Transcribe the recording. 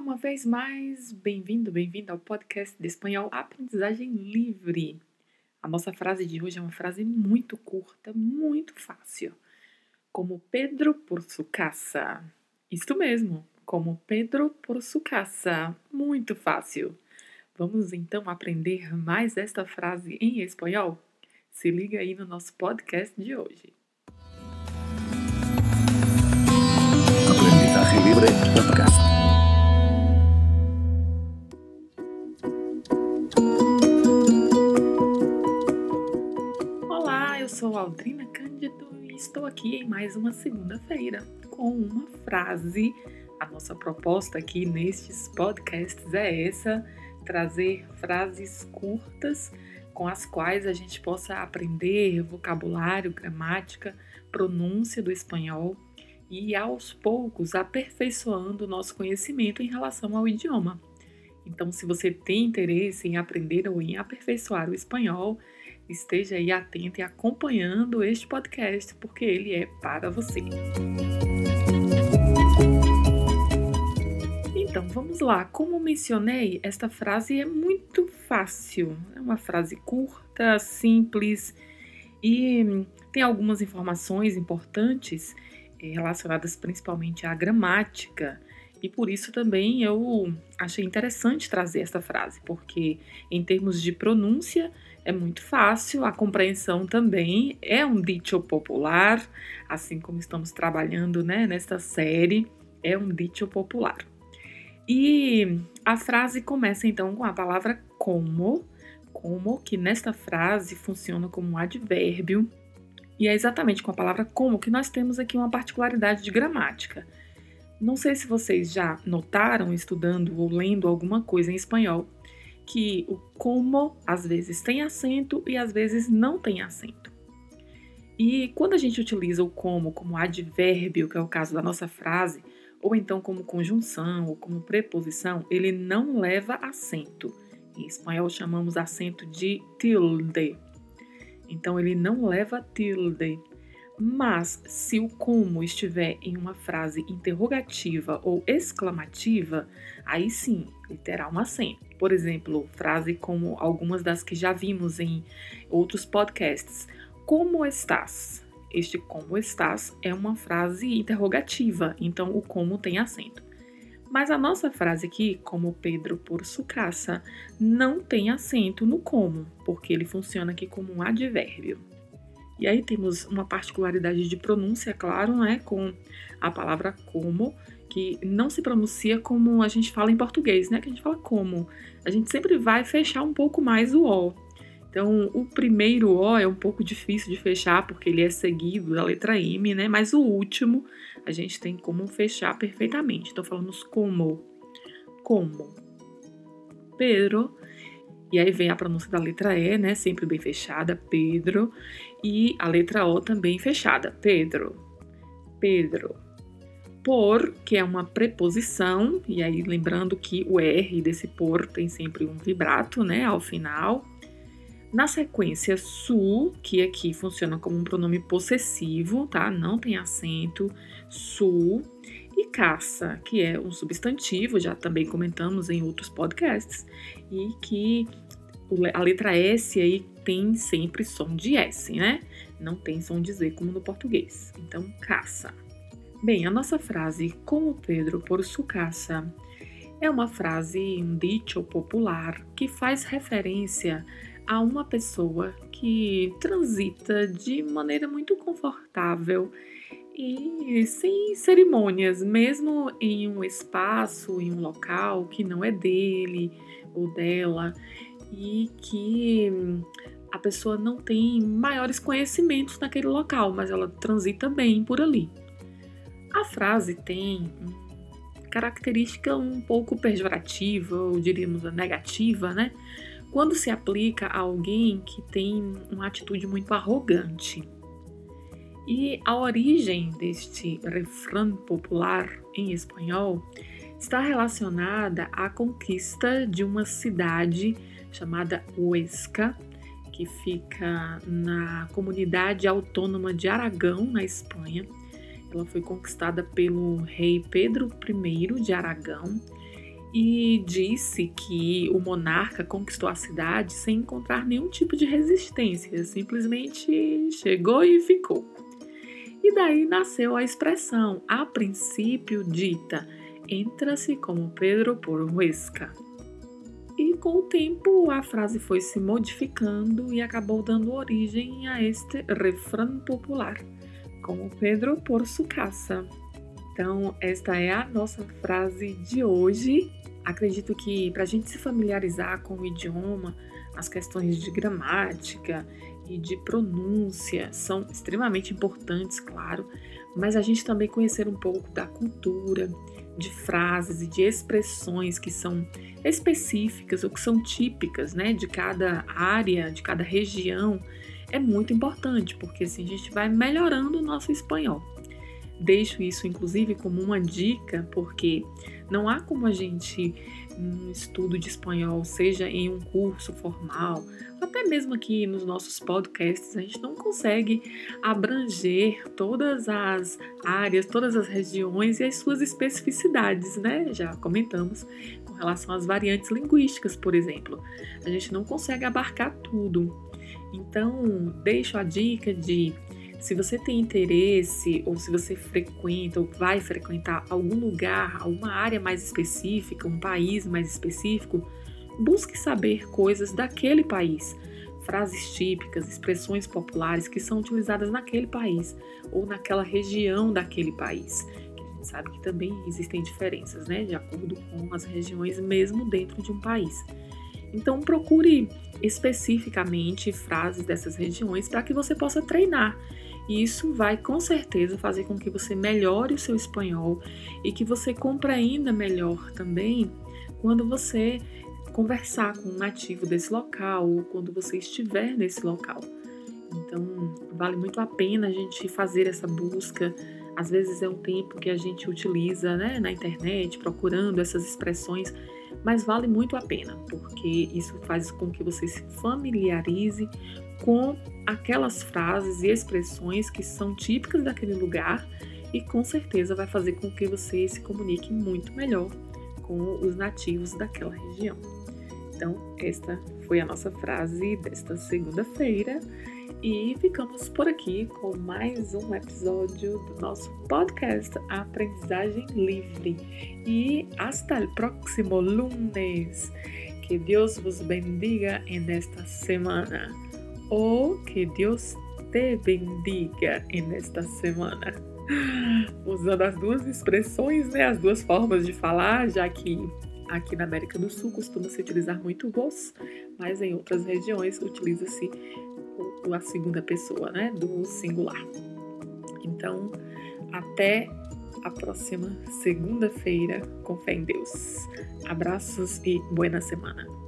uma vez mais, bem-vindo, bem-vinda ao podcast de espanhol Aprendizagem Livre. A nossa frase de hoje é uma frase muito curta, muito fácil. Como Pedro por su casa. Isto mesmo, como Pedro por su casa. Muito fácil. Vamos então aprender mais esta frase em espanhol? Se liga aí no nosso podcast de hoje. Aprendizaje Libre Podcast. Sou Aldrina Cândido e estou aqui em mais uma segunda-feira com uma frase. A nossa proposta aqui nestes podcasts é essa: trazer frases curtas com as quais a gente possa aprender vocabulário, gramática, pronúncia do espanhol e aos poucos aperfeiçoando o nosso conhecimento em relação ao idioma. Então, se você tem interesse em aprender ou em aperfeiçoar o espanhol, esteja aí atento e acompanhando este podcast, porque ele é para você. Então, vamos lá. Como mencionei, esta frase é muito fácil. É uma frase curta, simples e tem algumas informações importantes eh, relacionadas principalmente à gramática. E por isso também eu achei interessante trazer esta frase, porque em termos de pronúncia, é muito fácil, a compreensão também é um dicho popular, assim como estamos trabalhando né, nesta série, é um dicho popular. E a frase começa então com a palavra como, como que nesta frase funciona como um advérbio, e é exatamente com a palavra como que nós temos aqui uma particularidade de gramática. Não sei se vocês já notaram estudando ou lendo alguma coisa em espanhol que o como às vezes tem acento e às vezes não tem acento. E quando a gente utiliza o como como advérbio, que é o caso da nossa frase, ou então como conjunção ou como preposição, ele não leva acento. Em espanhol chamamos acento de tilde. Então ele não leva tilde. Mas se o como estiver em uma frase interrogativa ou exclamativa, aí sim ele terá um acento. Por exemplo, frase como algumas das que já vimos em outros podcasts. Como estás? Este como estás é uma frase interrogativa, então o como tem acento. Mas a nossa frase aqui, como Pedro por sucaça, não tem acento no como, porque ele funciona aqui como um advérbio. E aí temos uma particularidade de pronúncia, claro, né, com a palavra como, que não se pronuncia como a gente fala em português, né, que a gente fala como. A gente sempre vai fechar um pouco mais o O. Então, o primeiro O é um pouco difícil de fechar, porque ele é seguido da letra M, né, mas o último a gente tem como fechar perfeitamente. Então, falamos como, como. Pedro e aí vem a pronúncia da letra E, né? Sempre bem fechada, Pedro. E a letra O também fechada, Pedro. Pedro. Por, que é uma preposição, e aí lembrando que o R desse por tem sempre um vibrato, né? Ao final. Na sequência, su, que aqui funciona como um pronome possessivo, tá? Não tem acento. Su. E caça, que é um substantivo, já também comentamos em outros podcasts, e que a letra S aí tem sempre som de S, né? Não tem som de Z como no português. Então, caça. Bem, a nossa frase como Pedro por su caça é uma frase, um dicho popular que faz referência a uma pessoa que transita de maneira muito confortável e sem cerimônias, mesmo em um espaço, em um local que não é dele ou dela e que a pessoa não tem maiores conhecimentos naquele local, mas ela transita bem por ali. A frase tem característica um pouco pejorativa, ou diríamos negativa, né? Quando se aplica a alguém que tem uma atitude muito arrogante. E a origem deste refrão popular em espanhol está relacionada à conquista de uma cidade chamada Huesca, que fica na comunidade autônoma de Aragão, na Espanha. Ela foi conquistada pelo rei Pedro I de Aragão e disse que o monarca conquistou a cidade sem encontrar nenhum tipo de resistência, simplesmente chegou e ficou. E daí nasceu a expressão, a princípio dita, entra-se como Pedro por Huesca. E com o tempo a frase foi se modificando e acabou dando origem a este refrão popular, como Pedro por su casa. Então, esta é a nossa frase de hoje. Acredito que para a gente se familiarizar com o idioma, as questões de gramática e de pronúncia são extremamente importantes, claro, mas a gente também conhecer um pouco da cultura, de frases e de expressões que são específicas ou que são típicas né, de cada área, de cada região, é muito importante, porque assim a gente vai melhorando o nosso espanhol. Deixo isso, inclusive, como uma dica, porque não há como a gente, um estudo de espanhol, seja em um curso formal, até mesmo aqui nos nossos podcasts, a gente não consegue abranger todas as áreas, todas as regiões e as suas especificidades, né? Já comentamos com relação às variantes linguísticas, por exemplo. A gente não consegue abarcar tudo. Então, deixo a dica de se você tem interesse ou se você frequenta ou vai frequentar algum lugar, alguma área mais específica, um país mais específico, busque saber coisas daquele país, frases típicas, expressões populares que são utilizadas naquele país ou naquela região daquele país. A gente sabe que também existem diferenças, né, de acordo com as regiões, mesmo dentro de um país. Então, procure especificamente frases dessas regiões para que você possa treinar e isso vai com certeza fazer com que você melhore o seu espanhol e que você compreenda melhor também quando você conversar com um nativo desse local ou quando você estiver nesse local. Então, vale muito a pena a gente fazer essa busca. Às vezes é um tempo que a gente utiliza né, na internet, procurando essas expressões, mas vale muito a pena, porque isso faz com que você se familiarize com aquelas frases e expressões que são típicas daquele lugar e com certeza vai fazer com que você se comunique muito melhor com os nativos daquela região. Então, esta foi a nossa frase desta segunda-feira e ficamos por aqui com mais um episódio do nosso podcast Aprendizagem Livre. E hasta el próximo lunes. Que Deus vos bendiga en esta semana ou que Deus te bendiga nesta semana. Usando as duas expressões, né, as duas formas de falar, já que aqui na América do Sul costuma se utilizar muito vos, mas em outras regiões utiliza-se a segunda pessoa, né, do singular. Então, até a próxima segunda-feira, com fé em Deus. Abraços e boa semana.